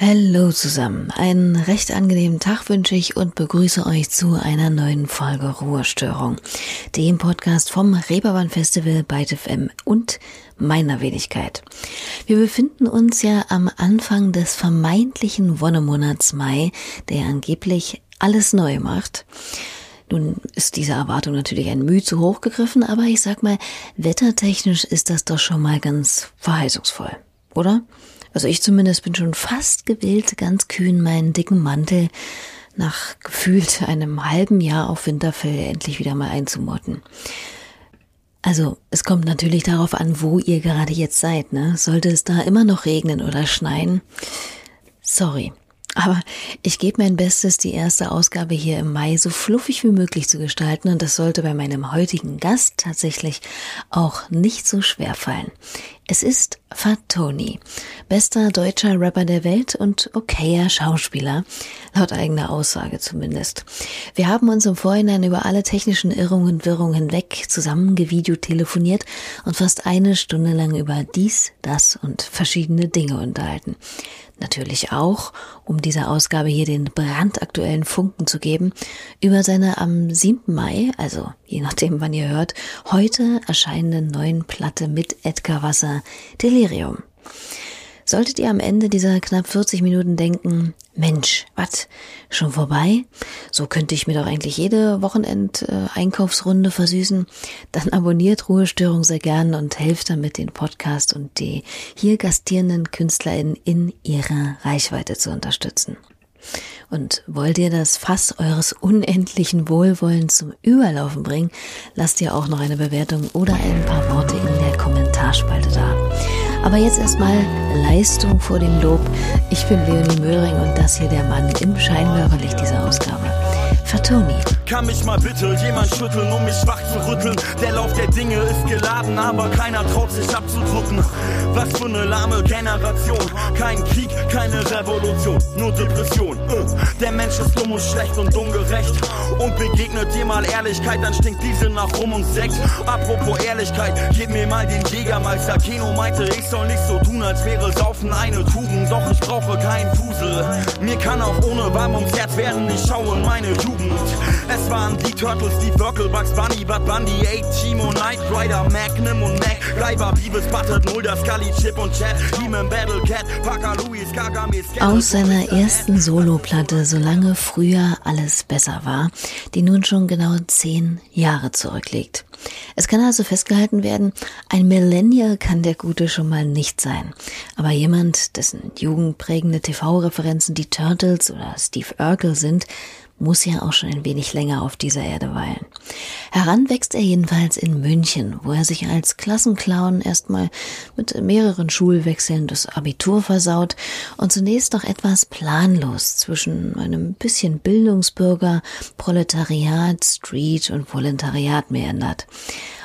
Hallo zusammen, einen recht angenehmen Tag wünsche ich und begrüße euch zu einer neuen Folge Ruhestörung, dem Podcast vom Reeperbahn Festival bei FM und meiner Wenigkeit. Wir befinden uns ja am Anfang des vermeintlichen Wonnemonats Mai, der angeblich alles neu macht. Nun ist diese Erwartung natürlich ein Mühe zu hoch gegriffen, aber ich sag mal, wettertechnisch ist das doch schon mal ganz verheißungsvoll, oder? Also ich zumindest bin schon fast gewillt, ganz kühn meinen dicken Mantel nach gefühlt einem halben Jahr auf Winterfell endlich wieder mal einzumotten. Also, es kommt natürlich darauf an, wo ihr gerade jetzt seid, ne? Sollte es da immer noch regnen oder schneien? Sorry. Aber ich gebe mein Bestes, die erste Ausgabe hier im Mai so fluffig wie möglich zu gestalten und das sollte bei meinem heutigen Gast tatsächlich auch nicht so schwer fallen. Es ist Fatoni, bester deutscher Rapper der Welt und okayer Schauspieler, laut eigener Aussage zumindest. Wir haben uns im Vorhinein über alle technischen Irrungen und Wirrungen hinweg zusammen gevideotelefoniert und fast eine Stunde lang über dies, das und verschiedene Dinge unterhalten. Natürlich auch, um dieser Ausgabe hier den brandaktuellen Funken zu geben, über seine am 7. Mai, also je nachdem wann ihr hört, heute erscheinende neuen Platte mit Edgar Wasser, Delirium. Solltet ihr am Ende dieser knapp 40 Minuten denken, Mensch, was, schon vorbei? So könnte ich mir doch eigentlich jede Wochenend-Einkaufsrunde versüßen. Dann abonniert Ruhestörung sehr gern und helft damit den Podcast und die hier gastierenden KünstlerInnen in ihrer Reichweite zu unterstützen. Und wollt ihr das Fass eures unendlichen Wohlwollens zum Überlaufen bringen, lasst ihr auch noch eine Bewertung oder ein paar Worte in der Kommentarspalte da. Aber jetzt erstmal Leistung vor dem Lob. Ich bin Leonie Möhring und das hier der Mann im Scheinwerferlicht dieser Ausgabe. Fatoni. Kann mich mal bitte jemand schütteln, um mich wach zu rütteln? Der Lauf der Dinge ist geladen, aber keiner traut sich abzudrücken. Was für eine lahme Generation. Kein Krieg, keine Revolution, nur Depression. Äh, der Mensch ist dumm und schlecht und ungerecht. Und begegnet dir mal Ehrlichkeit, dann stinkt diese nach Rum und Sekt. Apropos Ehrlichkeit, gib mir mal den Jägermeister. Keno meinte, ich soll nicht so tun, als wäre Saufen eine Tugend. Doch ich brauche keinen Fusel. Mir kann auch ohne warm ums Herz werden, ich schaue in meine Jugend. Es waren die Turtles, die Wirkel, Bugs Bunny, Bud Bundy, A-Team und Knight Rider, Magnum und Mac, Gleiber, Beavis, Butthead, Mulder, Scully, Chip und Chad, Demon, Battle Cat, Parker, Louis, Gargamel, Aus seiner ersten Soloplatte Solange früher alles besser war, die nun schon genau zehn Jahre zurückliegt. Es kann also festgehalten werden, ein Millennial kann der Gute schon mal nicht sein. Aber jemand, dessen jugendprägende TV-Referenzen die Turtles oder Steve Urkel sind, muss ja auch schon ein wenig länger auf dieser Erde weilen. Heran wächst er jedenfalls in München, wo er sich als Klassenclown erstmal mit mehreren Schulwechseln das Abitur versaut und zunächst noch etwas planlos zwischen einem bisschen Bildungsbürger, Proletariat, Street und Volontariat meandert.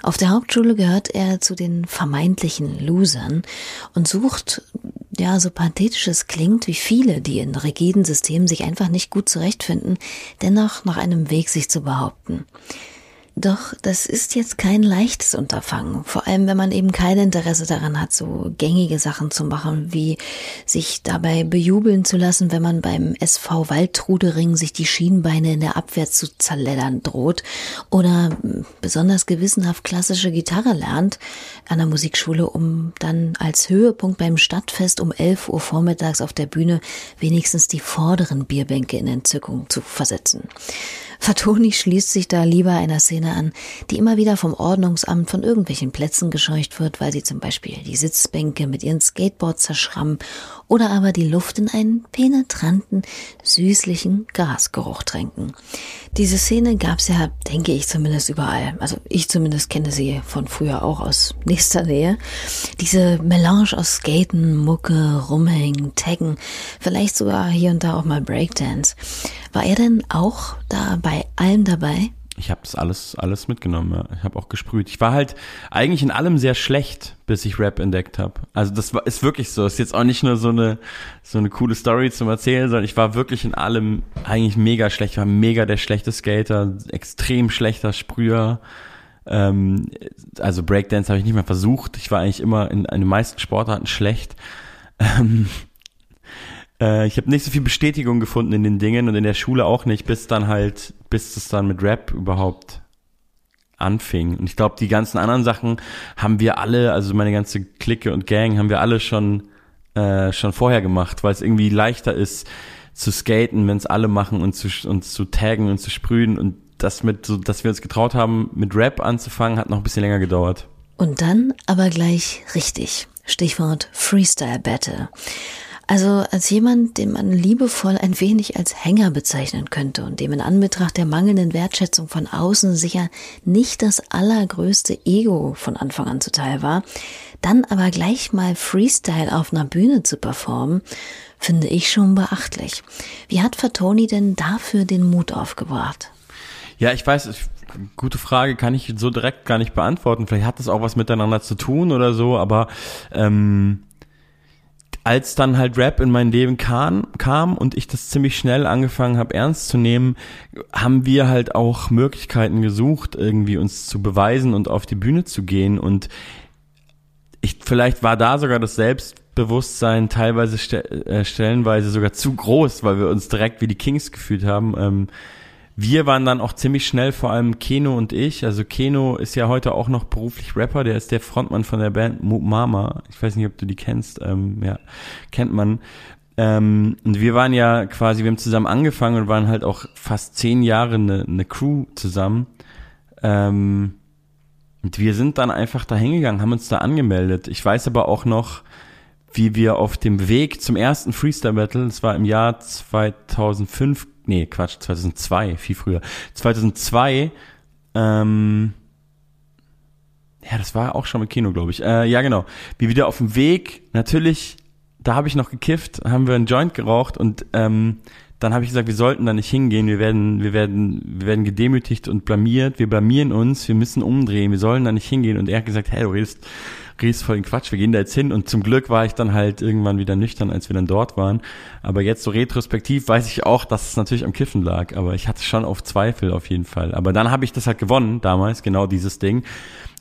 Auf der Hauptschule gehört er zu den vermeintlichen Losern und sucht ja, so pathetisch es klingt, wie viele, die in rigiden Systemen sich einfach nicht gut zurechtfinden, dennoch nach einem Weg sich zu behaupten. Doch das ist jetzt kein leichtes Unterfangen, vor allem wenn man eben kein Interesse daran hat, so gängige Sachen zu machen, wie sich dabei bejubeln zu lassen, wenn man beim SV Waldtrudering sich die Schienbeine in der Abwehr zu zerleddern droht oder besonders gewissenhaft klassische Gitarre lernt an der Musikschule, um dann als Höhepunkt beim Stadtfest um 11 Uhr vormittags auf der Bühne wenigstens die vorderen Bierbänke in Entzückung zu versetzen. Fatoni schließt sich da lieber einer Szene an, die immer wieder vom Ordnungsamt von irgendwelchen Plätzen gescheucht wird, weil sie zum Beispiel die Sitzbänke mit ihren Skateboards zerschrammen oder aber die Luft in einen penetranten, süßlichen Gasgeruch tränken. Diese Szene gab's ja, denke ich zumindest überall. Also ich zumindest kenne sie von früher auch aus nächster Nähe. Diese Melange aus Skaten, Mucke, Rumhängen, Taggen, vielleicht sogar hier und da auch mal Breakdance. War er denn auch da bei allem dabei? Ich habe das alles, alles mitgenommen. Ja. Ich habe auch gesprüht. Ich war halt eigentlich in allem sehr schlecht, bis ich Rap entdeckt habe. Also das war, ist wirklich so. Ist jetzt auch nicht nur so eine so eine coole Story zum Erzählen, sondern ich war wirklich in allem eigentlich mega schlecht. Ich war mega der schlechte Skater, extrem schlechter Sprüher. Ähm, also Breakdance habe ich nicht mehr versucht. Ich war eigentlich immer in, in den meisten Sportarten schlecht. Ähm, Äh, ich habe nicht so viel Bestätigung gefunden in den Dingen und in der Schule auch nicht, bis dann halt, bis es dann mit Rap überhaupt anfing. Und ich glaube, die ganzen anderen Sachen haben wir alle, also meine ganze Clique und Gang, haben wir alle schon, äh, schon vorher gemacht, weil es irgendwie leichter ist zu skaten, wenn es alle machen und zu, und zu taggen und zu sprühen. Und das mit, so, dass wir uns getraut haben, mit Rap anzufangen, hat noch ein bisschen länger gedauert. Und dann aber gleich richtig. Stichwort Freestyle Battle. Also als jemand, den man liebevoll ein wenig als Hänger bezeichnen könnte und dem in Anbetracht der mangelnden Wertschätzung von außen sicher nicht das allergrößte Ego von Anfang an zuteil war, dann aber gleich mal Freestyle auf einer Bühne zu performen, finde ich schon beachtlich. Wie hat Fatoni denn dafür den Mut aufgebracht? Ja, ich weiß, gute Frage, kann ich so direkt gar nicht beantworten. Vielleicht hat das auch was miteinander zu tun oder so, aber ähm, als dann halt Rap in mein Leben kam, kam und ich das ziemlich schnell angefangen habe ernst zu nehmen, haben wir halt auch Möglichkeiten gesucht, irgendwie uns zu beweisen und auf die Bühne zu gehen. Und ich, vielleicht war da sogar das Selbstbewusstsein teilweise äh, stellenweise sogar zu groß, weil wir uns direkt wie die Kings gefühlt haben. Ähm, wir waren dann auch ziemlich schnell, vor allem Keno und ich. Also Keno ist ja heute auch noch beruflich Rapper, der ist der Frontmann von der Band Mama. Ich weiß nicht, ob du die kennst. Ähm, ja, kennt man. Ähm, und wir waren ja quasi, wir haben zusammen angefangen und waren halt auch fast zehn Jahre eine, eine Crew zusammen. Ähm, und wir sind dann einfach da hingegangen, haben uns da angemeldet. Ich weiß aber auch noch, wie wir auf dem Weg zum ersten Freestyle Battle, das war im Jahr 2005, nee, Quatsch, 2002, viel früher. 2002, ähm, ja, das war auch schon mit Kino, glaube ich. Äh, ja, genau. Wie wieder auf dem Weg, natürlich, da habe ich noch gekifft, haben wir einen Joint geraucht und ähm, dann habe ich gesagt, wir sollten da nicht hingehen, wir werden, wir werden, wir werden gedemütigt und blamiert, wir blamieren uns, wir müssen umdrehen, wir sollen da nicht hingehen. Und er hat gesagt, hey, du redest redest voll den Quatsch, wir gehen da jetzt hin und zum Glück war ich dann halt irgendwann wieder nüchtern, als wir dann dort waren. Aber jetzt so retrospektiv weiß ich auch, dass es natürlich am Kiffen lag, aber ich hatte schon auf Zweifel auf jeden Fall. Aber dann habe ich das halt gewonnen damals, genau dieses Ding.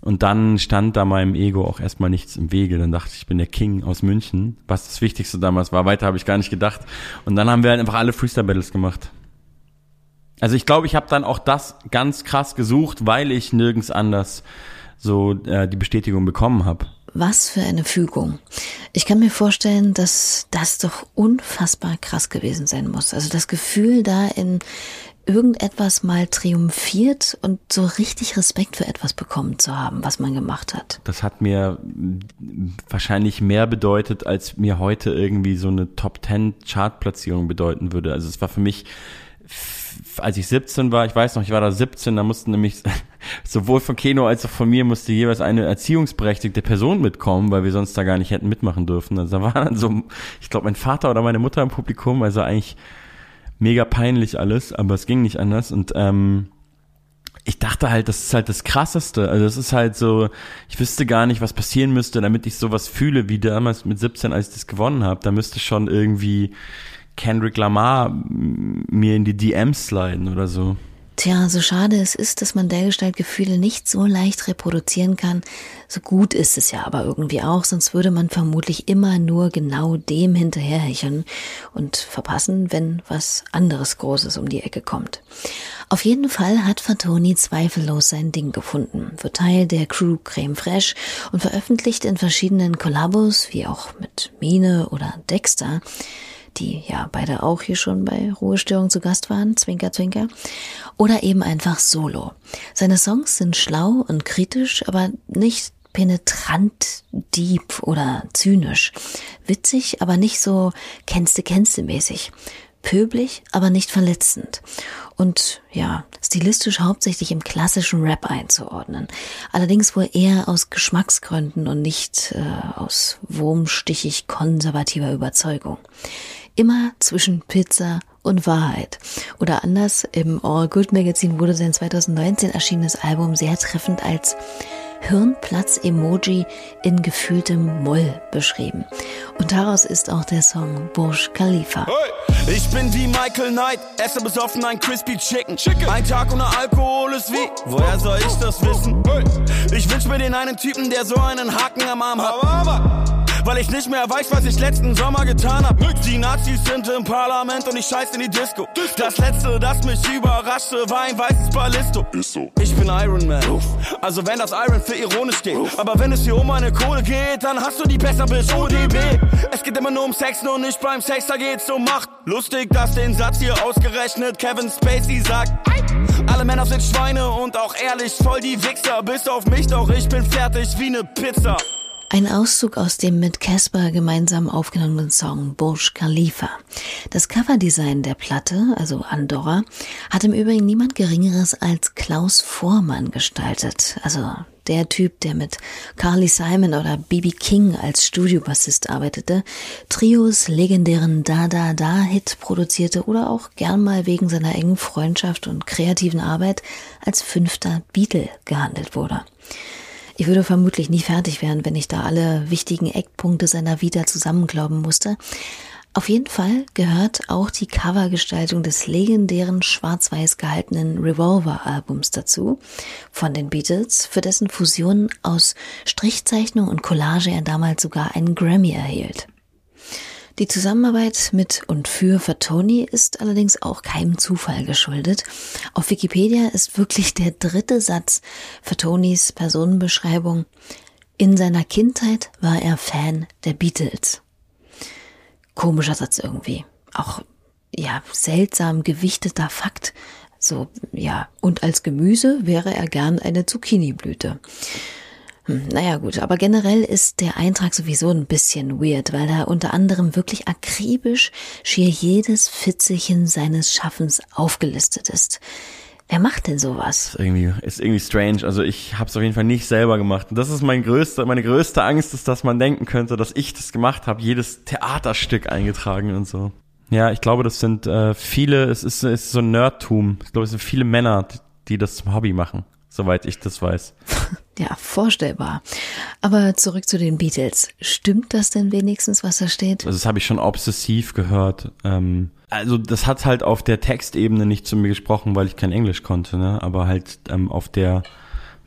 Und dann stand da meinem Ego auch erstmal nichts im Wege. Dann dachte ich, ich bin der King aus München, was das Wichtigste damals war. Weiter habe ich gar nicht gedacht. Und dann haben wir halt einfach alle Freestyle Battles gemacht. Also ich glaube, ich habe dann auch das ganz krass gesucht, weil ich nirgends anders so äh, die Bestätigung bekommen habe. Was für eine Fügung. Ich kann mir vorstellen, dass das doch unfassbar krass gewesen sein muss. Also das Gefühl, da in irgendetwas mal triumphiert und so richtig Respekt für etwas bekommen zu haben, was man gemacht hat. Das hat mir wahrscheinlich mehr bedeutet, als mir heute irgendwie so eine Top 10 Chartplatzierung bedeuten würde. Also es war für mich als ich 17 war, ich weiß noch, ich war da 17, da mussten nämlich sowohl von Keno als auch von mir musste jeweils eine erziehungsberechtigte Person mitkommen, weil wir sonst da gar nicht hätten mitmachen dürfen. Also da war dann so, ich glaube, mein Vater oder meine Mutter im Publikum, also eigentlich mega peinlich alles, aber es ging nicht anders und ähm, ich dachte halt, das ist halt das Krasseste. Also es ist halt so, ich wüsste gar nicht, was passieren müsste, damit ich sowas fühle wie damals mit 17, als ich das gewonnen habe. Da müsste schon irgendwie Kendrick Lamar mir in die DMs sliden oder so. Tja, so schade es ist, dass man dergestalt Gefühle nicht so leicht reproduzieren kann, so gut ist es ja aber irgendwie auch, sonst würde man vermutlich immer nur genau dem hinterherhecheln und verpassen, wenn was anderes Großes um die Ecke kommt. Auf jeden Fall hat Fatoni zweifellos sein Ding gefunden, wird Teil der Crew Creme Fraiche und veröffentlicht in verschiedenen Kollabos, wie auch mit Mine oder Dexter, die ja beide auch hier schon bei Ruhestörung zu Gast waren, Zwinker, Zwinker, oder eben einfach solo. Seine Songs sind schlau und kritisch, aber nicht penetrant, deep oder zynisch. Witzig, aber nicht so kennste kennste mäßig. Pöblich, aber nicht verletzend. Und ja, stilistisch hauptsächlich im klassischen Rap einzuordnen. Allerdings wohl eher aus Geschmacksgründen und nicht äh, aus wurmstichig konservativer Überzeugung immer zwischen Pizza und Wahrheit. Oder anders, im All Good Magazine wurde sein 2019 erschienenes Album sehr treffend als Hirnplatz-Emoji in gefühltem Moll beschrieben. Und daraus ist auch der Song Burj Khalifa. Hey, ich bin wie Michael Knight, esse besoffen ein Crispy Chicken. Chicken. Ein Tag ohne Alkohol ist wie, woher soll ich das wissen? Hey. Ich wünsch mir den einen Typen, der so einen Haken am Arm hat. Aber, aber. Weil ich nicht mehr weiß, was ich letzten Sommer getan hab. Die Nazis sind im Parlament und ich scheiß in die Disco. Das letzte, das mich überraschte, war ein weißes Ballisto. Ich bin Iron Man, also wenn das Iron für ironisch geht. Aber wenn es hier um meine Kohle geht, dann hast du die besser bis ODB. Es geht immer nur um Sex, nur nicht beim Sex, da geht's um Macht. Lustig, dass den Satz hier ausgerechnet Kevin Spacey sagt. Alle Männer sind Schweine und auch ehrlich voll die Wichser. Bis auf mich, doch ich bin fertig wie ne Pizza. Ein Auszug aus dem mit Casper gemeinsam aufgenommenen Song Burj Khalifa. Das Coverdesign der Platte, also Andorra, hat im Übrigen niemand Geringeres als Klaus Vormann gestaltet. Also der Typ, der mit Carly Simon oder B.B. King als Studiobassist arbeitete, Trios legendären Da Da Da Hit produzierte oder auch gern mal wegen seiner engen Freundschaft und kreativen Arbeit als fünfter Beatle gehandelt wurde. Ich würde vermutlich nie fertig werden, wenn ich da alle wichtigen Eckpunkte seiner Vita zusammenklauben musste. Auf jeden Fall gehört auch die Covergestaltung des legendären schwarz-weiß gehaltenen Revolver-Albums dazu von den Beatles, für dessen Fusion aus Strichzeichnung und Collage er damals sogar einen Grammy erhielt. Die Zusammenarbeit mit und für Fatoni ist allerdings auch keinem Zufall geschuldet. Auf Wikipedia ist wirklich der dritte Satz Fatonis Personenbeschreibung. In seiner Kindheit war er Fan der Beatles. Komischer Satz irgendwie. Auch, ja, seltsam gewichteter Fakt. So, ja, und als Gemüse wäre er gern eine Zucchiniblüte. Hm, naja gut, aber generell ist der Eintrag sowieso ein bisschen weird, weil da unter anderem wirklich akribisch schier jedes Fitzelchen seines Schaffens aufgelistet ist. Wer macht denn sowas? Ist irgendwie, ist irgendwie strange. Also ich habe es auf jeden Fall nicht selber gemacht. Und das ist mein größter, meine größte Angst, ist, dass man denken könnte, dass ich das gemacht habe, jedes Theaterstück eingetragen und so. Ja, ich glaube, das sind äh, viele, es ist, es ist so ein Nerdtum. Ich glaube, es sind viele Männer, die das zum Hobby machen soweit ich das weiß. Ja, vorstellbar. Aber zurück zu den Beatles. Stimmt das denn wenigstens, was da steht? Also das habe ich schon obsessiv gehört. Ähm, also das hat halt auf der Textebene nicht zu mir gesprochen, weil ich kein Englisch konnte, ne? aber halt ähm, auf der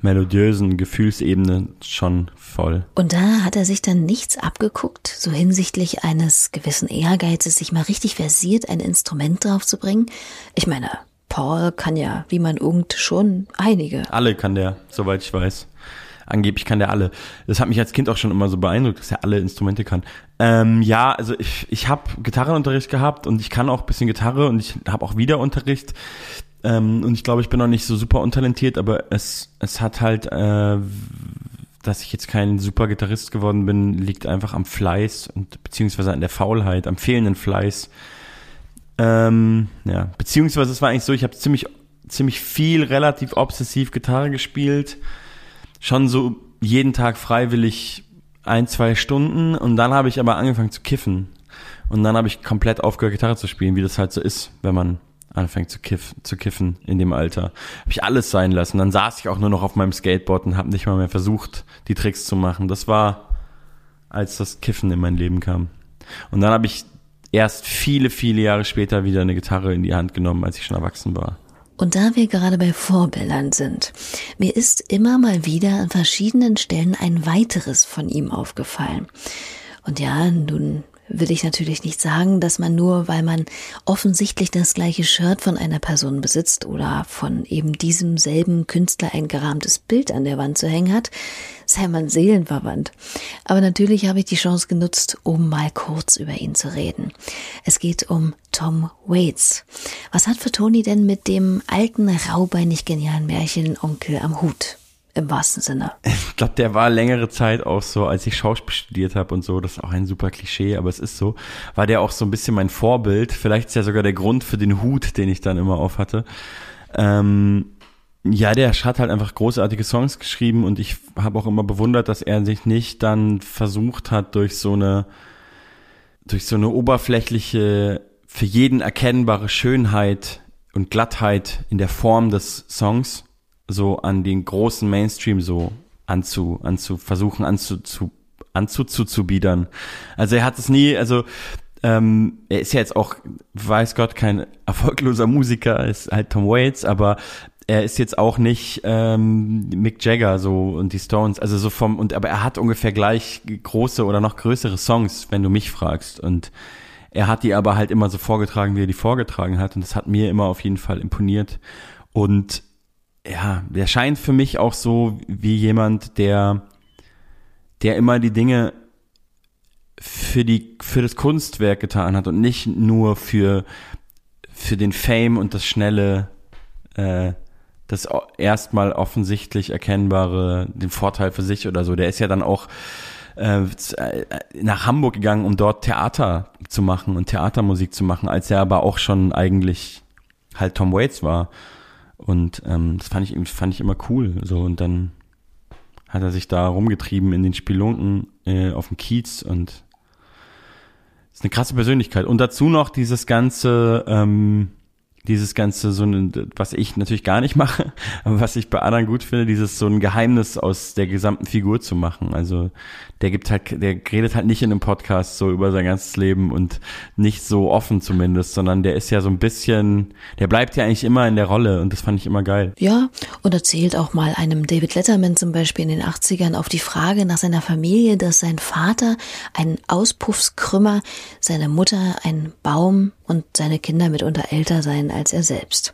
melodiösen Gefühlsebene schon voll. Und da hat er sich dann nichts abgeguckt, so hinsichtlich eines gewissen Ehrgeizes, sich mal richtig versiert ein Instrument draufzubringen? Ich meine, Paul kann ja, wie man irgend schon einige. Alle kann der, soweit ich weiß. Angeblich kann der alle. Das hat mich als Kind auch schon immer so beeindruckt, dass er alle Instrumente kann. Ähm, ja, also ich, ich habe Gitarrenunterricht gehabt und ich kann auch bisschen Gitarre und ich habe auch wieder Unterricht. Ähm, und ich glaube, ich bin noch nicht so super untalentiert, aber es, es hat halt, äh, dass ich jetzt kein super Gitarrist geworden bin, liegt einfach am Fleiß und beziehungsweise an der Faulheit, am fehlenden Fleiß. Ähm, ja, beziehungsweise es war eigentlich so, ich habe ziemlich, ziemlich viel relativ obsessiv Gitarre gespielt. Schon so jeden Tag freiwillig ein, zwei Stunden und dann habe ich aber angefangen zu kiffen. Und dann habe ich komplett aufgehört, Gitarre zu spielen, wie das halt so ist, wenn man anfängt zu, kiff, zu kiffen in dem Alter. Habe ich alles sein lassen. Dann saß ich auch nur noch auf meinem Skateboard und habe nicht mal mehr versucht, die Tricks zu machen. Das war, als das Kiffen in mein Leben kam. Und dann habe ich erst viele, viele Jahre später wieder eine Gitarre in die Hand genommen, als ich schon erwachsen war. Und da wir gerade bei Vorbildern sind, mir ist immer mal wieder an verschiedenen Stellen ein weiteres von ihm aufgefallen. Und ja, nun will ich natürlich nicht sagen, dass man nur, weil man offensichtlich das gleiche Shirt von einer Person besitzt oder von eben diesem selben Künstler ein gerahmtes Bild an der Wand zu hängen hat, sei man seelenverwandt. Aber natürlich habe ich die Chance genutzt, um mal kurz über ihn zu reden. Es geht um Tom Waits. Was hat für Tony denn mit dem alten, raubeinig genialen Märchen Onkel am Hut? Im wahrsten Sinne. Ich glaube, der war längere Zeit auch so, als ich Schauspiel studiert habe und so, das ist auch ein super Klischee, aber es ist so, war der auch so ein bisschen mein Vorbild. Vielleicht ist ja sogar der Grund für den Hut, den ich dann immer auf hatte. Ähm, ja, der hat halt einfach großartige Songs geschrieben und ich habe auch immer bewundert, dass er sich nicht dann versucht hat, durch so eine, durch so eine oberflächliche, für jeden erkennbare Schönheit und Glattheit in der Form des Songs so an den großen Mainstream so anzu, anzu versuchen anzu, zu, anzuzubiedern. Also er hat es nie, also ähm, er ist ja jetzt auch, weiß Gott, kein erfolgloser Musiker, ist halt Tom Waits, aber er ist jetzt auch nicht ähm, Mick Jagger so und die Stones, also so vom und aber er hat ungefähr gleich große oder noch größere Songs, wenn du mich fragst. Und er hat die aber halt immer so vorgetragen, wie er die vorgetragen hat. Und das hat mir immer auf jeden Fall imponiert. Und ja, der scheint für mich auch so wie jemand, der der immer die Dinge für die für das Kunstwerk getan hat und nicht nur für für den Fame und das schnelle äh, das erstmal offensichtlich erkennbare, den Vorteil für sich oder so. Der ist ja dann auch äh, äh, nach Hamburg gegangen, um dort Theater zu machen und Theatermusik zu machen, als er aber auch schon eigentlich halt Tom Waits war. Und ähm, das fand ich, fand ich immer cool. So, und dann hat er sich da rumgetrieben in den Spelunken äh, auf dem Kiez und ist eine krasse Persönlichkeit. Und dazu noch dieses ganze ähm, dieses ganze so ein, was ich natürlich gar nicht mache, aber was ich bei anderen gut finde, dieses so ein Geheimnis aus der gesamten Figur zu machen. Also der gibt halt, der redet halt nicht in einem Podcast so über sein ganzes Leben und nicht so offen zumindest, sondern der ist ja so ein bisschen, der bleibt ja eigentlich immer in der Rolle und das fand ich immer geil. Ja, und erzählt auch mal einem David Letterman zum Beispiel in den 80ern auf die Frage nach seiner Familie, dass sein Vater ein Auspuffskrümmer, seine Mutter ein Baum und seine Kinder mitunter älter seien als er selbst.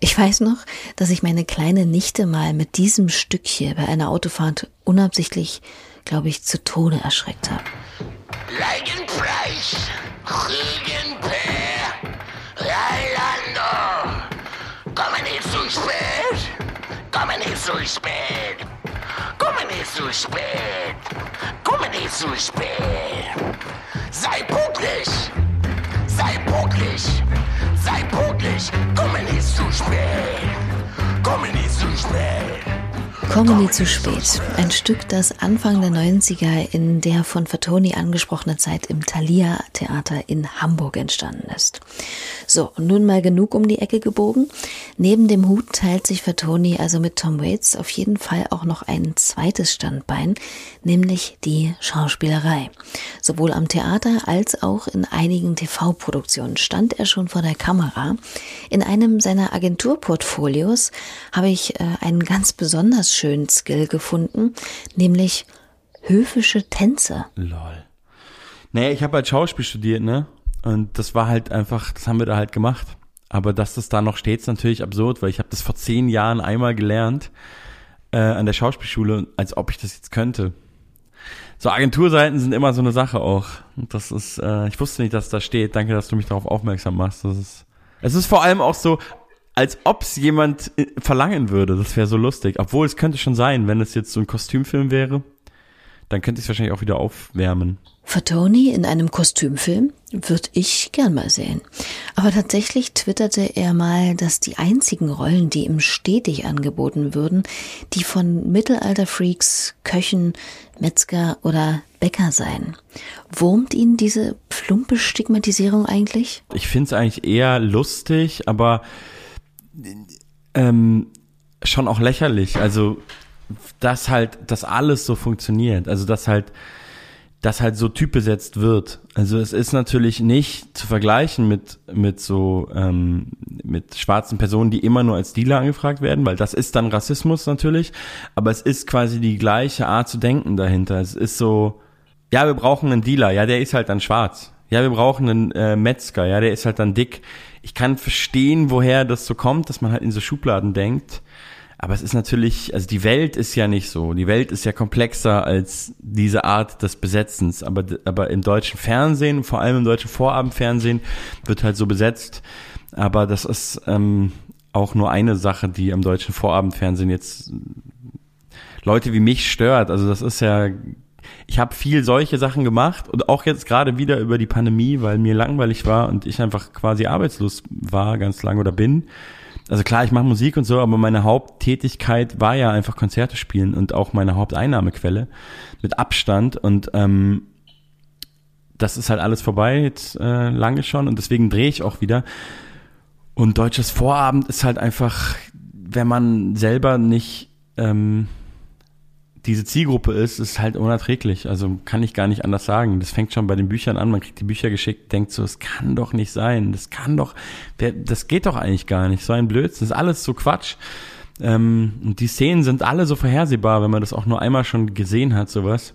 Ich weiß noch, dass ich meine kleine Nichte mal mit diesem Stück hier bei einer Autofahrt unabsichtlich glaube ich, zu Tode erschreckt habe. Leigenpreis, Rügenper, Reilando. Komm nicht zu spät, komm nicht zu spät, komm nicht zu spät, komm nicht zu spät. Sei pünktlich, sei pünktlich, sei pünktlich, komm nicht zu spät, komm nicht zu spät. Comedy zu spät. Ein Stück, das Anfang der 90er in der von Fatoni angesprochenen Zeit im Thalia Theater in Hamburg entstanden ist. So, nun mal genug um die Ecke gebogen. Neben dem Hut teilt sich Fatoni also mit Tom Waits auf jeden Fall auch noch ein zweites Standbein, nämlich die Schauspielerei. Sowohl am Theater als auch in einigen TV-Produktionen stand er schon vor der Kamera. In einem seiner Agenturportfolios habe ich äh, einen ganz besonders schönen Skill gefunden, nämlich höfische Tänze. Lol. Naja, ich habe halt Schauspiel studiert, ne? Und das war halt einfach, das haben wir da halt gemacht. Aber dass das da noch steht, ist natürlich absurd, weil ich habe das vor zehn Jahren einmal gelernt äh, an der Schauspielschule, als ob ich das jetzt könnte. So Agenturseiten sind immer so eine Sache auch. Das ist, äh, ich wusste nicht, dass da steht. Danke, dass du mich darauf aufmerksam machst. Das ist, es ist vor allem auch so, als ob es jemand äh, verlangen würde. Das wäre so lustig. Obwohl es könnte schon sein, wenn es jetzt so ein Kostümfilm wäre, dann könnte ich es wahrscheinlich auch wieder aufwärmen. Fatoni in einem Kostümfilm würde ich gern mal sehen. Aber tatsächlich twitterte er mal, dass die einzigen Rollen, die ihm stetig angeboten würden, die von Mittelalterfreaks, Köchen, Metzger oder Bäcker seien. Wurmt ihn diese plumpe Stigmatisierung eigentlich? Ich finde es eigentlich eher lustig, aber ähm, schon auch lächerlich. Also, dass halt, dass alles so funktioniert. Also, dass halt, dass halt so typbesetzt wird. Also es ist natürlich nicht zu vergleichen mit mit so ähm, mit schwarzen Personen, die immer nur als Dealer angefragt werden, weil das ist dann Rassismus natürlich. Aber es ist quasi die gleiche Art zu denken dahinter. Es ist so, ja, wir brauchen einen Dealer, ja, der ist halt dann schwarz. Ja, wir brauchen einen äh, Metzger, ja, der ist halt dann dick ich kann verstehen, woher das so kommt, dass man halt in so Schubladen denkt. Aber es ist natürlich, also die Welt ist ja nicht so. Die Welt ist ja komplexer als diese Art des Besetzens. Aber, aber im deutschen Fernsehen, vor allem im deutschen Vorabendfernsehen, wird halt so besetzt. Aber das ist ähm, auch nur eine Sache, die am deutschen Vorabendfernsehen jetzt Leute wie mich stört. Also das ist ja ich habe viel solche Sachen gemacht und auch jetzt gerade wieder über die Pandemie, weil mir langweilig war und ich einfach quasi arbeitslos war ganz lange oder bin. Also klar, ich mache Musik und so, aber meine Haupttätigkeit war ja einfach Konzerte spielen und auch meine Haupteinnahmequelle mit Abstand und ähm, das ist halt alles vorbei jetzt äh, lange schon und deswegen drehe ich auch wieder. Und deutsches Vorabend ist halt einfach, wenn man selber nicht ähm, diese Zielgruppe ist, ist halt unerträglich. Also kann ich gar nicht anders sagen. Das fängt schon bei den Büchern an. Man kriegt die Bücher geschickt, denkt so, es kann doch nicht sein. Das kann doch, das geht doch eigentlich gar nicht. So ein Blödsinn. Das ist alles so Quatsch. Ähm, und die Szenen sind alle so vorhersehbar, wenn man das auch nur einmal schon gesehen hat, sowas.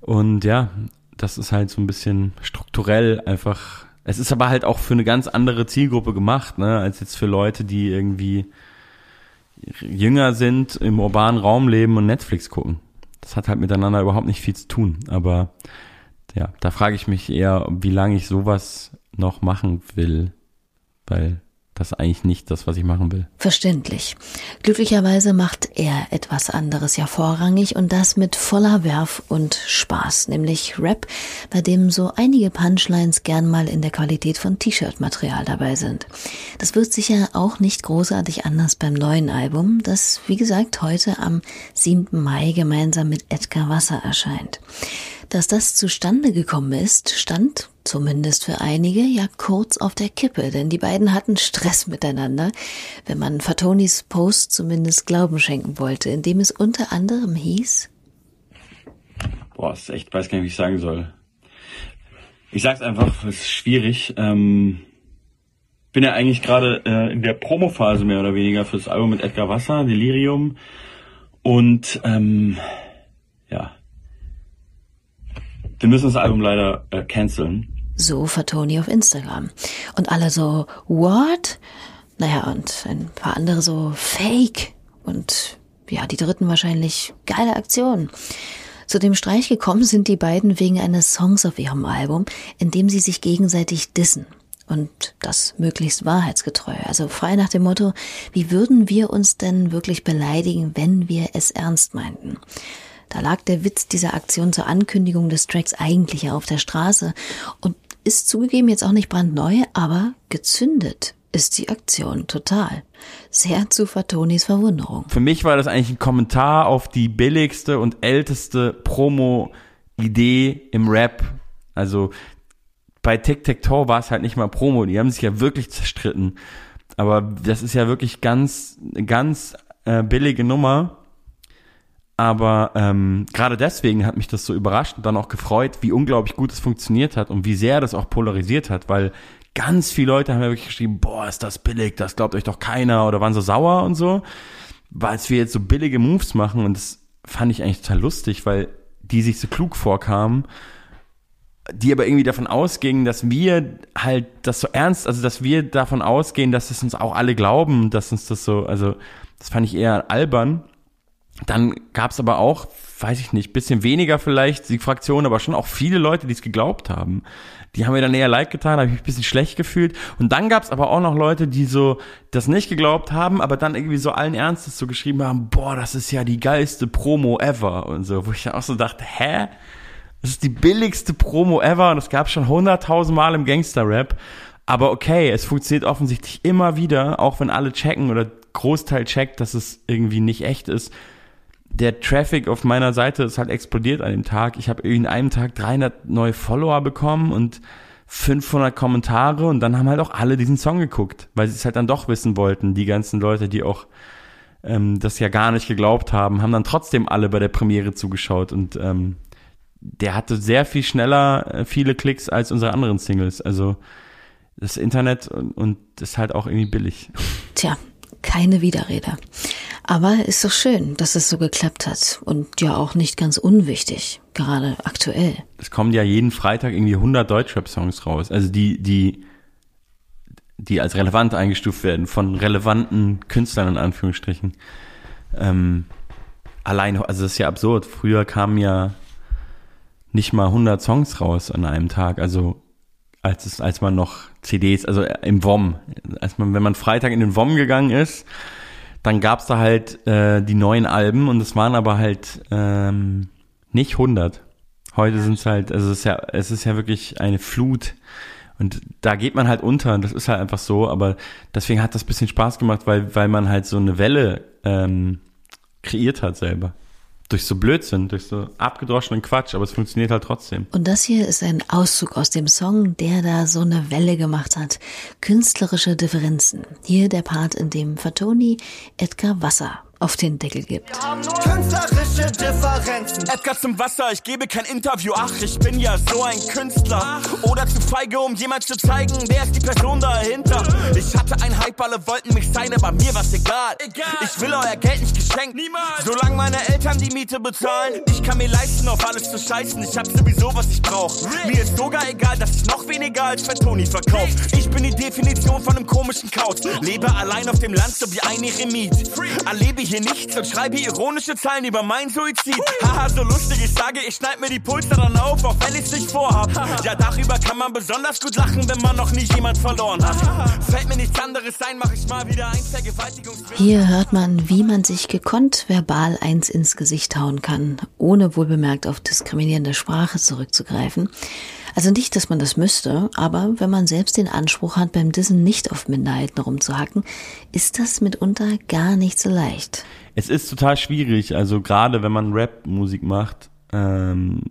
Und ja, das ist halt so ein bisschen strukturell einfach. Es ist aber halt auch für eine ganz andere Zielgruppe gemacht, ne, als jetzt für Leute, die irgendwie jünger sind, im urbanen Raum leben und Netflix gucken. Das hat halt miteinander überhaupt nicht viel zu tun. Aber ja, da frage ich mich eher, wie lange ich sowas noch machen will. Weil das ist eigentlich nicht das, was ich machen will. Verständlich. Glücklicherweise macht er etwas anderes ja vorrangig und das mit voller Werf und Spaß, nämlich Rap, bei dem so einige Punchlines gern mal in der Qualität von T-Shirt-Material dabei sind. Das wird sicher auch nicht großartig anders beim neuen Album, das wie gesagt heute am 7. Mai gemeinsam mit Edgar Wasser erscheint. Dass das zustande gekommen ist, stand, zumindest für einige, ja kurz auf der Kippe, denn die beiden hatten Stress miteinander, wenn man Fatonis Post zumindest Glauben schenken wollte, indem es unter anderem hieß, Boah, ist echt, weiß gar nicht, wie ich sagen soll. Ich sag's einfach, es ist schwierig. Ähm, bin ja eigentlich gerade äh, in der Promophase mehr oder weniger fürs Album mit Edgar Wasser, Delirium. Und ähm, ja, wir müssen das Album leider äh, canceln. So Fatoni auf Instagram. Und alle so, what? Naja, und ein paar andere so, fake. Und ja, die dritten wahrscheinlich, geile Aktion. Zu dem Streich gekommen sind die beiden wegen eines Songs auf ihrem Album, in dem sie sich gegenseitig dissen. Und das möglichst wahrheitsgetreu. Also frei nach dem Motto, wie würden wir uns denn wirklich beleidigen, wenn wir es ernst meinten? Da lag der Witz dieser Aktion zur Ankündigung des Tracks eigentlich auf der Straße und ist zugegeben jetzt auch nicht brandneu, aber gezündet ist die Aktion total. Sehr zu Fatonis Verwunderung. Für mich war das eigentlich ein Kommentar auf die billigste und älteste Promo-Idee im Rap. Also bei Tic Tac Toe war es halt nicht mal Promo, die haben sich ja wirklich zerstritten. Aber das ist ja wirklich ganz, ganz äh, billige Nummer. Aber ähm, gerade deswegen hat mich das so überrascht und dann auch gefreut, wie unglaublich gut es funktioniert hat und wie sehr das auch polarisiert hat, weil ganz viele Leute haben ja wirklich geschrieben, boah, ist das billig, das glaubt euch doch keiner oder waren so sauer und so, weil wir jetzt so billige Moves machen und das fand ich eigentlich total lustig, weil die sich so klug vorkamen, die aber irgendwie davon ausgingen, dass wir halt das so ernst, also dass wir davon ausgehen, dass es uns auch alle glauben, dass uns das so, also das fand ich eher albern dann gab es aber auch, weiß ich nicht, bisschen weniger vielleicht die Fraktion, aber schon auch viele Leute, die es geglaubt haben. Die haben mir dann eher leid getan, habe ich mich ein bisschen schlecht gefühlt. Und dann gab es aber auch noch Leute, die so das nicht geglaubt haben, aber dann irgendwie so allen Ernstes so geschrieben haben, boah, das ist ja die geilste Promo ever und so, wo ich dann auch so dachte, hä? Das ist die billigste Promo ever und es gab schon hunderttausend Mal im Gangster-Rap. Aber okay, es funktioniert offensichtlich immer wieder, auch wenn alle checken oder Großteil checkt, dass es irgendwie nicht echt ist der Traffic auf meiner Seite ist halt explodiert an dem Tag. Ich habe in einem Tag 300 neue Follower bekommen und 500 Kommentare und dann haben halt auch alle diesen Song geguckt, weil sie es halt dann doch wissen wollten. Die ganzen Leute, die auch ähm, das ja gar nicht geglaubt haben, haben dann trotzdem alle bei der Premiere zugeschaut und ähm, der hatte sehr viel schneller äh, viele Klicks als unsere anderen Singles. Also das Internet und, und ist halt auch irgendwie billig. Tja, keine Widerrede. Aber ist doch schön, dass es so geklappt hat und ja auch nicht ganz unwichtig, gerade aktuell. Es kommen ja jeden Freitag irgendwie 100 Deutschrap-Songs raus, also die, die, die als relevant eingestuft werden von relevanten Künstlern in Anführungsstrichen. Ähm, allein, also das ist ja absurd. Früher kamen ja nicht mal 100 Songs raus an einem Tag, also als es, als man noch CDs, also im WOM, als man, wenn man Freitag in den WOM gegangen ist, dann gab's da halt äh, die neuen Alben und es waren aber halt ähm, nicht 100. Heute sind's halt, also es ist ja, es ist ja wirklich eine Flut. Und da geht man halt unter und das ist halt einfach so, aber deswegen hat das bisschen Spaß gemacht, weil, weil man halt so eine Welle ähm, kreiert hat selber durch so Blödsinn, durch so abgedroschenen Quatsch, aber es funktioniert halt trotzdem. Und das hier ist ein Auszug aus dem Song, der da so eine Welle gemacht hat. Künstlerische Differenzen. Hier der Part, in dem Fatoni Edgar Wasser auf den Deckel gibt. Künstlerische Differenzen. Edgar zum Wasser, ich gebe kein Interview. Ach, ich bin ja so ein Künstler. Oder zu feige, um jemand zu zeigen, wer ist die Person dahinter. Ich hatte ein Hype, alle wollten mich sein, aber mir war's egal. Ich will euer Geld nicht geschenkt. Niemals. Solange meine Eltern die Miete bezahlen. Ich kann mir leisten, auf alles zu scheißen. Ich hab sowieso, was ich brauch. Mir ist sogar egal, dass ich noch weniger als für Toni verkauf. Ich bin die Definition von einem komischen Couch. Lebe allein auf dem Land, so wie ein Eremit. Erlebe hier nichts und schreibe ironische Zeilen über mein Suizid. Haha, so lustig, ich sage, ich schneid mir die Pulse dann auf, auch wenn ich's nicht vorhab. Ja, darüber kann man besonders gut lachen, wenn man noch nie jemand verloren hat. Fällt mir nichts anderes ein, mach ich mal wieder ein Vergewaltigungsfilm. Hier hört man, wie man sich gekonnt verbal eins ins Gesicht hauen kann, ohne wohlbemerkt auf diskriminierende Sprache zurückzugreifen. Also nicht, dass man das müsste, aber wenn man selbst den Anspruch hat, beim Dissen nicht auf Minderheiten rumzuhacken, ist das mitunter gar nicht so leicht. Es ist total schwierig, also gerade wenn man Rap-Musik macht, ähm,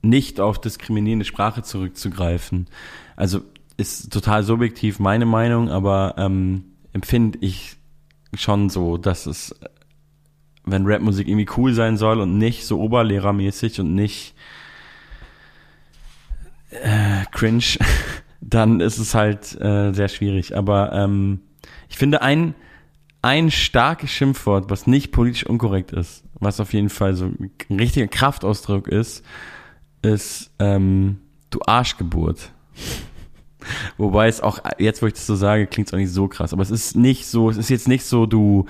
nicht auf diskriminierende Sprache zurückzugreifen. Also ist total subjektiv meine Meinung, aber ähm, empfinde ich schon so, dass es, wenn Rapmusik irgendwie cool sein soll und nicht so oberlehrermäßig und nicht äh, cringe, dann ist es halt äh, sehr schwierig. Aber ähm, ich finde ein, ein starkes Schimpfwort, was nicht politisch unkorrekt ist, was auf jeden Fall so ein richtiger Kraftausdruck ist, ist ähm, du Arschgeburt. Wobei es auch, jetzt wo ich das so sage, klingt es auch nicht so krass. Aber es ist nicht so, es ist jetzt nicht so, du,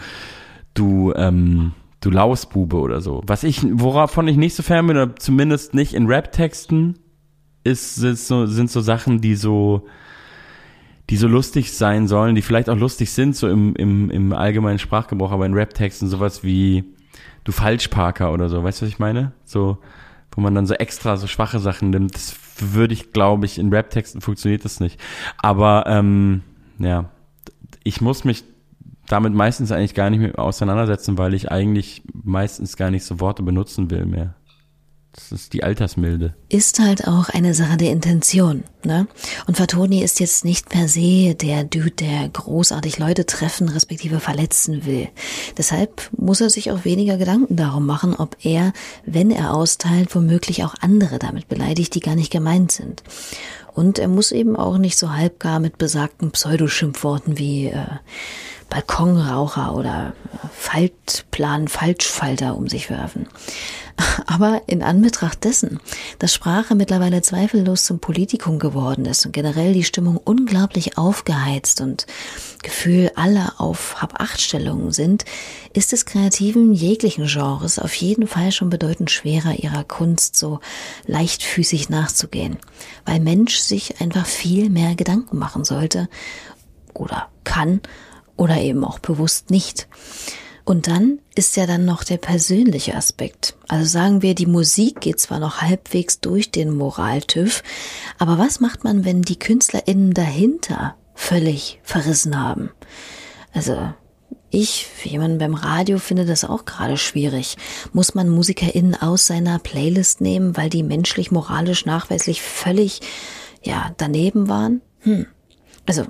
du, ähm, du Lausbube oder so. Was ich, woravon ich nicht so fern bin, oder zumindest nicht in Rap-Texten, ist, sind so, sind so Sachen, die so, die so lustig sein sollen, die vielleicht auch lustig sind, so im, im, im allgemeinen Sprachgebrauch, aber in Rap-Texten sowas wie du Falschparker oder so, weißt du, was ich meine? So, wo man dann so extra so schwache Sachen nimmt, das würde ich, glaube ich, in Rap-Texten funktioniert das nicht. Aber ähm, ja, ich muss mich damit meistens eigentlich gar nicht mehr auseinandersetzen, weil ich eigentlich meistens gar nicht so Worte benutzen will mehr. Das ist die Altersmilde. Ist halt auch eine Sache der Intention, ne? Und Fatoni ist jetzt nicht per se der Dude, der großartig Leute treffen, respektive verletzen will. Deshalb muss er sich auch weniger Gedanken darum machen, ob er, wenn er austeilt, womöglich auch andere damit beleidigt, die gar nicht gemeint sind. Und er muss eben auch nicht so halbgar mit besagten Pseudoschimpfworten wie äh, Balkonraucher oder Faltplan, Falschfalter um sich werfen. Aber in Anbetracht dessen, dass Sprache mittlerweile zweifellos zum Politikum geworden ist und generell die Stimmung unglaublich aufgeheizt und Gefühl aller auf Hab-Acht-Stellungen sind, ist es Kreativen jeglichen Genres auf jeden Fall schon bedeutend schwerer, ihrer Kunst so leichtfüßig nachzugehen, weil Mensch sich einfach viel mehr Gedanken machen sollte oder kann oder eben auch bewusst nicht. Und dann ist ja dann noch der persönliche Aspekt. Also sagen wir, die Musik geht zwar noch halbwegs durch den Moraltüv, aber was macht man, wenn die KünstlerInnen dahinter völlig verrissen haben? Also ich, für jemanden beim Radio, finde das auch gerade schwierig. Muss man MusikerInnen aus seiner Playlist nehmen, weil die menschlich, moralisch, nachweislich völlig, ja, daneben waren? Hm. Also,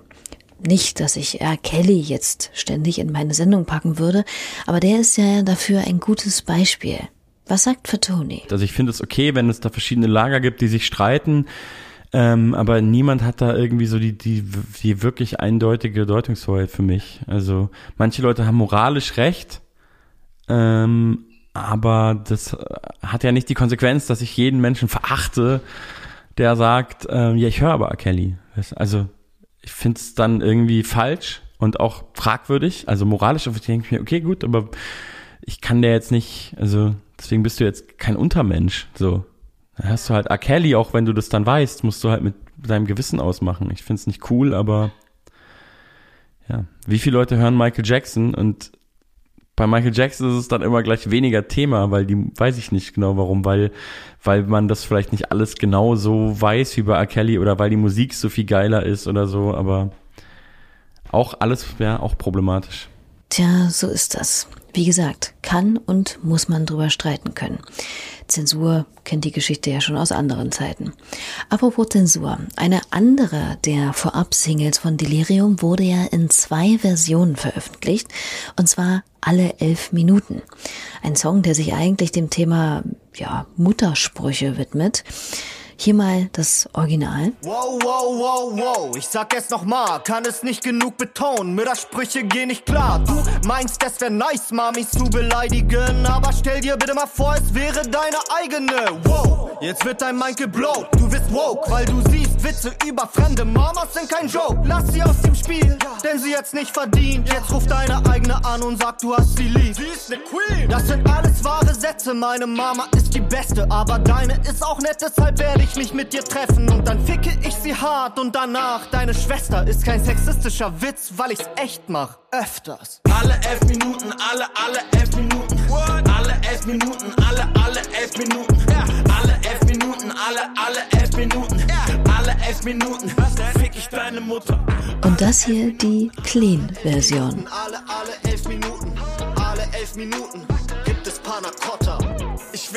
nicht, dass ich R. Kelly jetzt ständig in meine Sendung packen würde, aber der ist ja dafür ein gutes Beispiel. Was sagt Fatoni? Also ich finde es okay, wenn es da verschiedene Lager gibt, die sich streiten, ähm, aber niemand hat da irgendwie so die, die, die wirklich eindeutige Deutungshoheit für mich. Also manche Leute haben moralisch recht, ähm, aber das hat ja nicht die Konsequenz, dass ich jeden Menschen verachte, der sagt, ähm, ja, ich höre aber R. Kelly. Also ich finde es dann irgendwie falsch und auch fragwürdig. Also moralisch denke ich mir, okay, gut, aber ich kann der jetzt nicht, also deswegen bist du jetzt kein Untermensch. So. Da hast du halt R. Kelly, auch wenn du das dann weißt, musst du halt mit deinem Gewissen ausmachen. Ich finde es nicht cool, aber ja. Wie viele Leute hören Michael Jackson und bei Michael Jackson ist es dann immer gleich weniger Thema, weil die, weiß ich nicht genau warum, weil, weil man das vielleicht nicht alles genau so weiß wie bei R. Kelly oder weil die Musik so viel geiler ist oder so, aber auch alles, ja, auch problematisch. Tja, so ist das. Wie gesagt, kann und muss man drüber streiten können. Zensur kennt die Geschichte ja schon aus anderen Zeiten. Apropos Zensur. Eine andere der Vorab-Singles von Delirium wurde ja in zwei Versionen veröffentlicht. Und zwar alle elf Minuten. Ein Song, der sich eigentlich dem Thema, ja, Muttersprüche widmet. Hier mal das Original. Wow, wow, wow, wow. Ich sag es nochmal, kann es nicht genug betonen. Müttersprüche gehen nicht klar. Du meinst, es wäre nice, Mamis zu beleidigen. Aber stell dir bitte mal vor, es wäre deine eigene. Wow, jetzt wird dein Mind geblowt. Du bist woke, weil du siehst Witze über fremde Mamas sind kein Joke. Lass sie aus dem Spiel, denn sie jetzt nicht verdient. Jetzt ruft deine eigene an und sagt, du hast sie lieb. Sie ist ne Queen. Das sind alles wahre Sätze. Meine Mama ist die beste, aber deine ist auch nett, deshalb werde ich ich mich mit dir treffen und dann ficke ich sie hart und danach deine Schwester ist kein sexistischer Witz, weil ich's echt mach, öfters. Alle elf Minuten, alle, alle elf Minuten. What? Alle elf Minuten, alle, alle elf Minuten. Ja. Alle elf Minuten, alle, alle elf Minuten. Ja. Alle elf Minuten, fick ich deine Mutter. Und das hier die Clean-Version. Alle, alle elf Minuten, alle elf Minuten gibt es Panna Cotta. Ich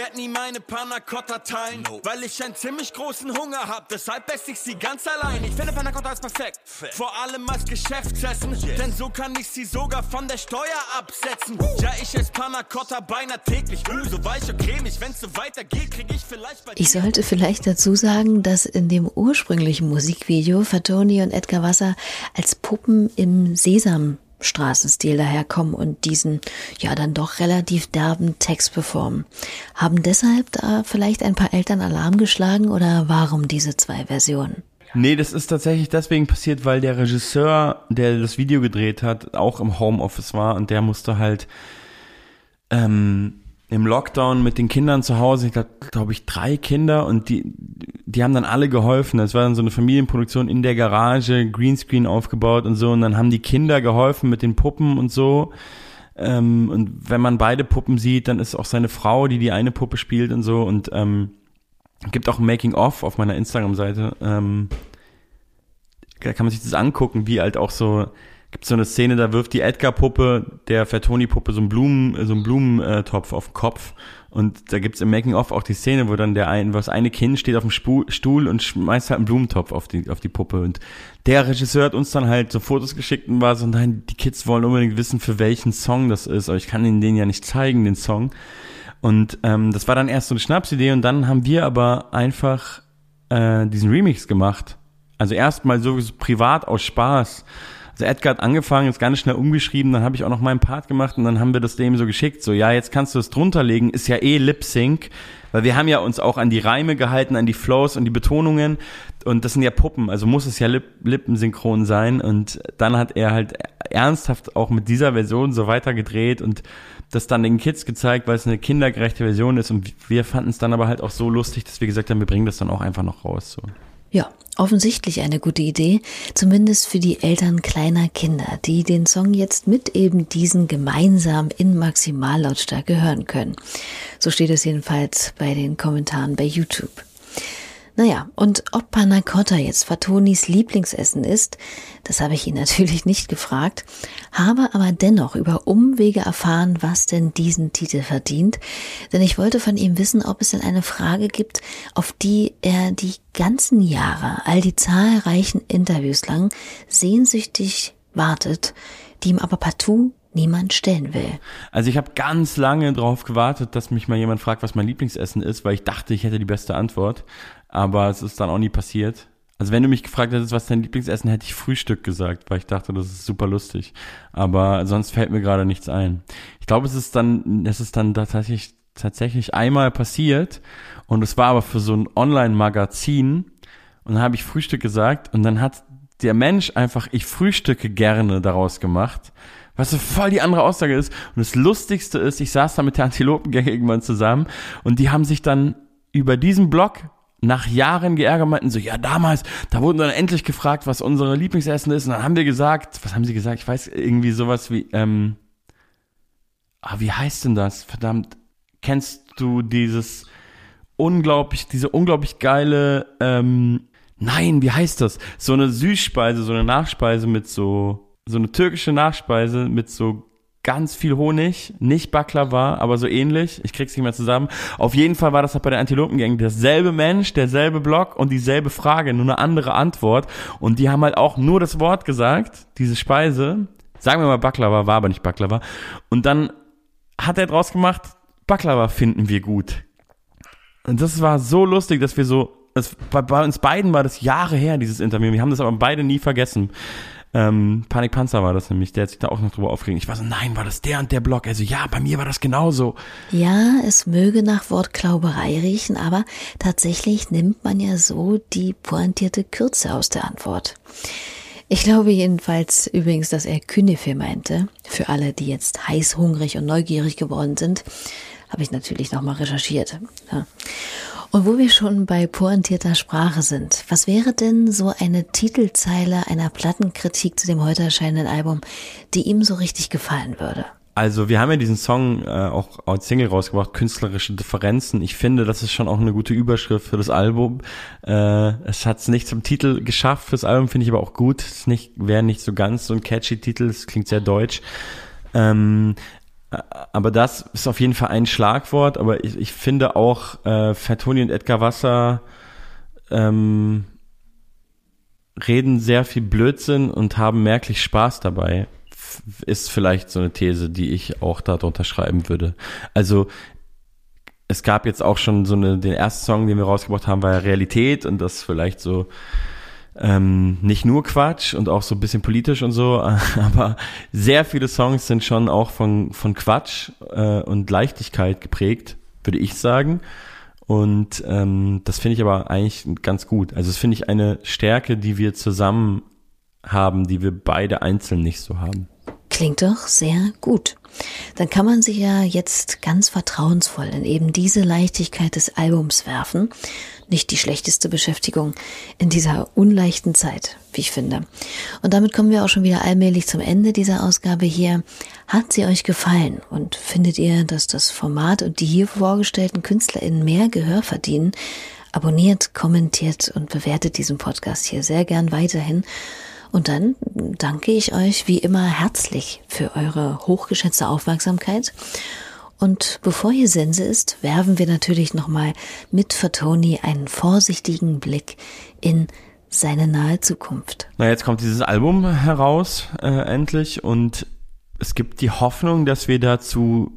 werd nie meine Panna Cotta teilen, weil ich einen ziemlich großen Hunger hab. Deshalb esse ich sie ganz allein. Ich finde Panna Cotta ist perfekt. Vor allem als Geschäftsessen, denn so kann ich sie sogar von der Steuer absetzen. Ja, ich esse Panna Cotta beinahe täglich. Uh, so weich und cremig. Wenn's so weitergeht, krieg ich vielleicht bei Ich sollte vielleicht dazu sagen, dass in dem ursprünglichen Musikvideo Fatoni und Edgar Wasser als Puppen im Sesam Straßenstil daherkommen und diesen ja dann doch relativ derben Text performen. Haben deshalb da vielleicht ein paar Eltern Alarm geschlagen oder warum diese zwei Versionen? Nee, das ist tatsächlich deswegen passiert, weil der Regisseur, der das Video gedreht hat, auch im Homeoffice war und der musste halt ähm, im Lockdown mit den Kindern zu Hause, ich glaube, glaub ich, drei Kinder und die, die haben dann alle geholfen. Das war dann so eine Familienproduktion in der Garage, Greenscreen aufgebaut und so und dann haben die Kinder geholfen mit den Puppen und so. Ähm, und wenn man beide Puppen sieht, dann ist auch seine Frau, die die eine Puppe spielt und so und ähm, gibt auch ein Making-of auf meiner Instagram-Seite. Ähm, da kann man sich das angucken, wie halt auch so gibt so eine Szene, da wirft die Edgar-Puppe der Fertoni-Puppe so einen Blumen, so einen Blumentopf auf den Kopf. Und da gibt's im Making-of auch die Szene, wo dann der ein, was eine Kind steht auf dem Stuhl und schmeißt halt einen Blumentopf auf die, auf die Puppe. Und der Regisseur hat uns dann halt so Fotos geschickt und war so, nein, die Kids wollen unbedingt wissen, für welchen Song das ist. Aber ich kann ihnen den ja nicht zeigen, den Song. Und ähm, das war dann erst so eine Schnapsidee und dann haben wir aber einfach äh, diesen Remix gemacht. Also erstmal so privat aus Spaß also Edgar hat angefangen, ist ganz schnell umgeschrieben, dann habe ich auch noch meinen Part gemacht und dann haben wir das dem so geschickt. So, ja, jetzt kannst du es drunter legen, ist ja eh Lip Sync, weil wir haben ja uns auch an die Reime gehalten, an die Flows und die Betonungen und das sind ja Puppen, also muss es ja Lip lippensynchron sein und dann hat er halt ernsthaft auch mit dieser Version so weiter gedreht und das dann den Kids gezeigt, weil es eine kindergerechte Version ist und wir fanden es dann aber halt auch so lustig, dass wir gesagt haben, wir bringen das dann auch einfach noch raus. So. Ja, offensichtlich eine gute Idee, zumindest für die Eltern kleiner Kinder, die den Song jetzt mit eben diesen gemeinsam in Maximallautstärke hören können. So steht es jedenfalls bei den Kommentaren bei YouTube. Naja, und ob Panna Cotta jetzt Fatonis Lieblingsessen ist, das habe ich ihn natürlich nicht gefragt, habe aber dennoch über Umwege erfahren, was denn diesen Titel verdient, denn ich wollte von ihm wissen, ob es denn eine Frage gibt, auf die er die ganzen Jahre, all die zahlreichen Interviews lang sehnsüchtig wartet, die ihm aber partout niemand stellen will. Also ich habe ganz lange darauf gewartet, dass mich mal jemand fragt, was mein Lieblingsessen ist, weil ich dachte, ich hätte die beste Antwort aber es ist dann auch nie passiert. Also wenn du mich gefragt hättest, was dein Lieblingsessen, hätte ich Frühstück gesagt, weil ich dachte, das ist super lustig. Aber sonst fällt mir gerade nichts ein. Ich glaube, es ist dann, es ist dann tatsächlich, tatsächlich einmal passiert und es war aber für so ein Online-Magazin und dann habe ich Frühstück gesagt und dann hat der Mensch einfach, ich frühstücke gerne daraus gemacht, was so voll die andere Aussage ist. Und das Lustigste ist, ich saß da mit der Antilopengang irgendwann zusammen und die haben sich dann über diesen Blog nach Jahren geärgert meinten so, ja damals, da wurden dann endlich gefragt, was unsere Lieblingsessen ist und dann haben wir gesagt, was haben sie gesagt? Ich weiß irgendwie sowas wie, ähm, ah, wie heißt denn das? Verdammt, kennst du dieses unglaublich, diese unglaublich geile, ähm, nein, wie heißt das? So eine Süßspeise, so eine Nachspeise mit so, so eine türkische Nachspeise mit so ganz viel Honig, nicht Baklava, aber so ähnlich. Ich krieg's nicht mehr zusammen. Auf jeden Fall war das halt bei der Antilopengang derselbe Mensch, derselbe Block und dieselbe Frage, nur eine andere Antwort. Und die haben halt auch nur das Wort gesagt, diese Speise. Sagen wir mal Baklava, war aber nicht Baklava. Und dann hat er draus gemacht, Baklava finden wir gut. Und das war so lustig, dass wir so, es, bei, bei uns beiden war das Jahre her, dieses Interview. Wir haben das aber beide nie vergessen. Ähm, Panik Panzer war das nämlich, der hat sich da auch noch drüber aufgeregt. Ich war so, nein, war das der und der Blog? Also ja, bei mir war das genauso. Ja, es möge nach Wortklauberei riechen, aber tatsächlich nimmt man ja so die pointierte Kürze aus der Antwort. Ich glaube jedenfalls übrigens, dass er Künefe meinte. Für alle, die jetzt heiß, hungrig und neugierig geworden sind, habe ich natürlich nochmal recherchiert. Ja. Und wo wir schon bei pointierter Sprache sind, was wäre denn so eine Titelzeile einer Plattenkritik zu dem heute erscheinenden Album, die ihm so richtig gefallen würde? Also wir haben ja diesen Song äh, auch als Single rausgebracht, künstlerische Differenzen. Ich finde, das ist schon auch eine gute Überschrift für das Album. Äh, es hat es nicht zum Titel geschafft fürs Album, finde ich aber auch gut. Es nicht wäre nicht so ganz so ein catchy Titel, es klingt sehr deutsch. Ähm, aber das ist auf jeden Fall ein Schlagwort, aber ich, ich finde auch äh, Fertoni und Edgar Wasser ähm, reden sehr viel Blödsinn und haben merklich Spaß dabei. Ist vielleicht so eine These, die ich auch darunter schreiben würde. Also es gab jetzt auch schon so eine, den ersten Song, den wir rausgebracht haben, war ja Realität und das vielleicht so ähm, nicht nur Quatsch und auch so ein bisschen politisch und so, aber sehr viele Songs sind schon auch von, von Quatsch äh, und Leichtigkeit geprägt, würde ich sagen. Und ähm, das finde ich aber eigentlich ganz gut. Also das finde ich eine Stärke, die wir zusammen haben, die wir beide einzeln nicht so haben. Klingt doch sehr gut. Dann kann man sich ja jetzt ganz vertrauensvoll in eben diese Leichtigkeit des Albums werfen nicht die schlechteste Beschäftigung in dieser unleichten Zeit, wie ich finde. Und damit kommen wir auch schon wieder allmählich zum Ende dieser Ausgabe hier. Hat sie euch gefallen und findet ihr, dass das Format und die hier vorgestellten KünstlerInnen mehr Gehör verdienen? Abonniert, kommentiert und bewertet diesen Podcast hier sehr gern weiterhin. Und dann danke ich euch wie immer herzlich für eure hochgeschätzte Aufmerksamkeit und bevor hier Sense ist, werfen wir natürlich nochmal mit Fatoni einen vorsichtigen Blick in seine nahe Zukunft. Na, jetzt kommt dieses Album heraus, äh, endlich, und es gibt die Hoffnung, dass wir dazu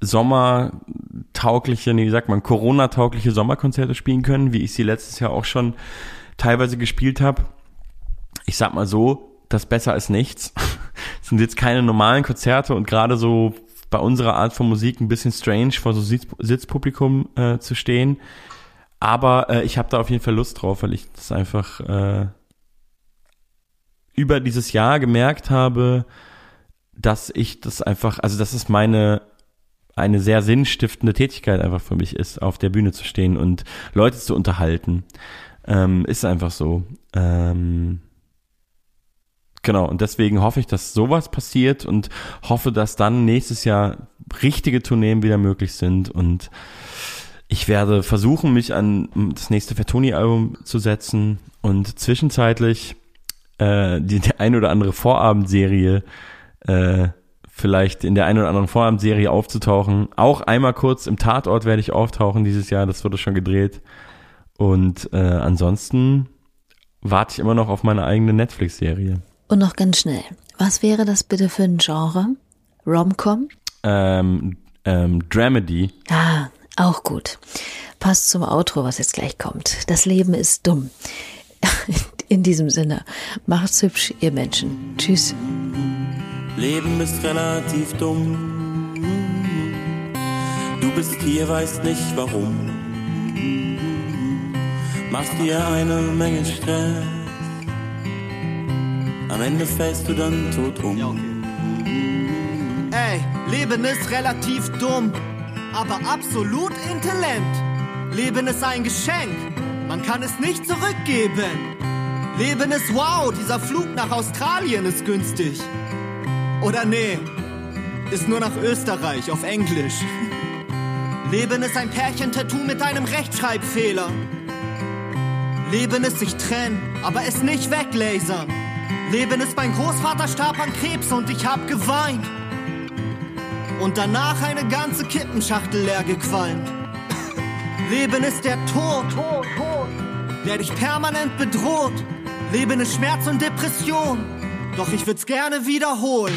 sommertaugliche, nee, wie sagt man, Corona-taugliche Sommerkonzerte spielen können, wie ich sie letztes Jahr auch schon teilweise gespielt habe. Ich sag mal so, das besser als nichts. Es sind jetzt keine normalen Konzerte und gerade so bei unserer Art von Musik ein bisschen strange, vor so Sitz Sitzpublikum äh, zu stehen. Aber äh, ich habe da auf jeden Fall Lust drauf, weil ich das einfach äh, über dieses Jahr gemerkt habe, dass ich das einfach, also das ist meine eine sehr sinnstiftende Tätigkeit einfach für mich ist, auf der Bühne zu stehen und Leute zu unterhalten. Ähm, ist einfach so. Ähm, Genau, und deswegen hoffe ich, dass sowas passiert und hoffe, dass dann nächstes Jahr richtige Tourneen wieder möglich sind und ich werde versuchen, mich an das nächste Fatoni-Album zu setzen und zwischenzeitlich äh, die, die ein oder andere Vorabendserie äh, vielleicht in der ein oder anderen Vorabendserie aufzutauchen. Auch einmal kurz im Tatort werde ich auftauchen dieses Jahr, das wurde schon gedreht. Und äh, ansonsten warte ich immer noch auf meine eigene Netflix-Serie. Und noch ganz schnell, was wäre das bitte für ein Genre? Romcom? Ähm, ähm, Dramedy. Ah, auch gut. Passt zum Outro, was jetzt gleich kommt. Das Leben ist dumm. In diesem Sinne, macht's hübsch, ihr Menschen. Tschüss. Leben ist relativ dumm. Du bist hier, weißt nicht warum. Machst dir eine Menge Stress. Am Ende fällst du dann tot um. Ey, Leben ist relativ dumm, aber absolut intelligent. Leben ist ein Geschenk, man kann es nicht zurückgeben. Leben ist wow, dieser Flug nach Australien ist günstig. Oder nee, ist nur nach Österreich auf Englisch. Leben ist ein Pärchentattoo mit einem Rechtschreibfehler. Leben ist sich trennen, aber es nicht weglasern. Leben ist mein Großvater starb an Krebs und ich hab geweint. und danach eine ganze Kippenschachtel leer gequalmt. Leben ist der Tod, der dich permanent bedroht. Leben ist Schmerz und Depression, doch ich würd's gerne wiederholen.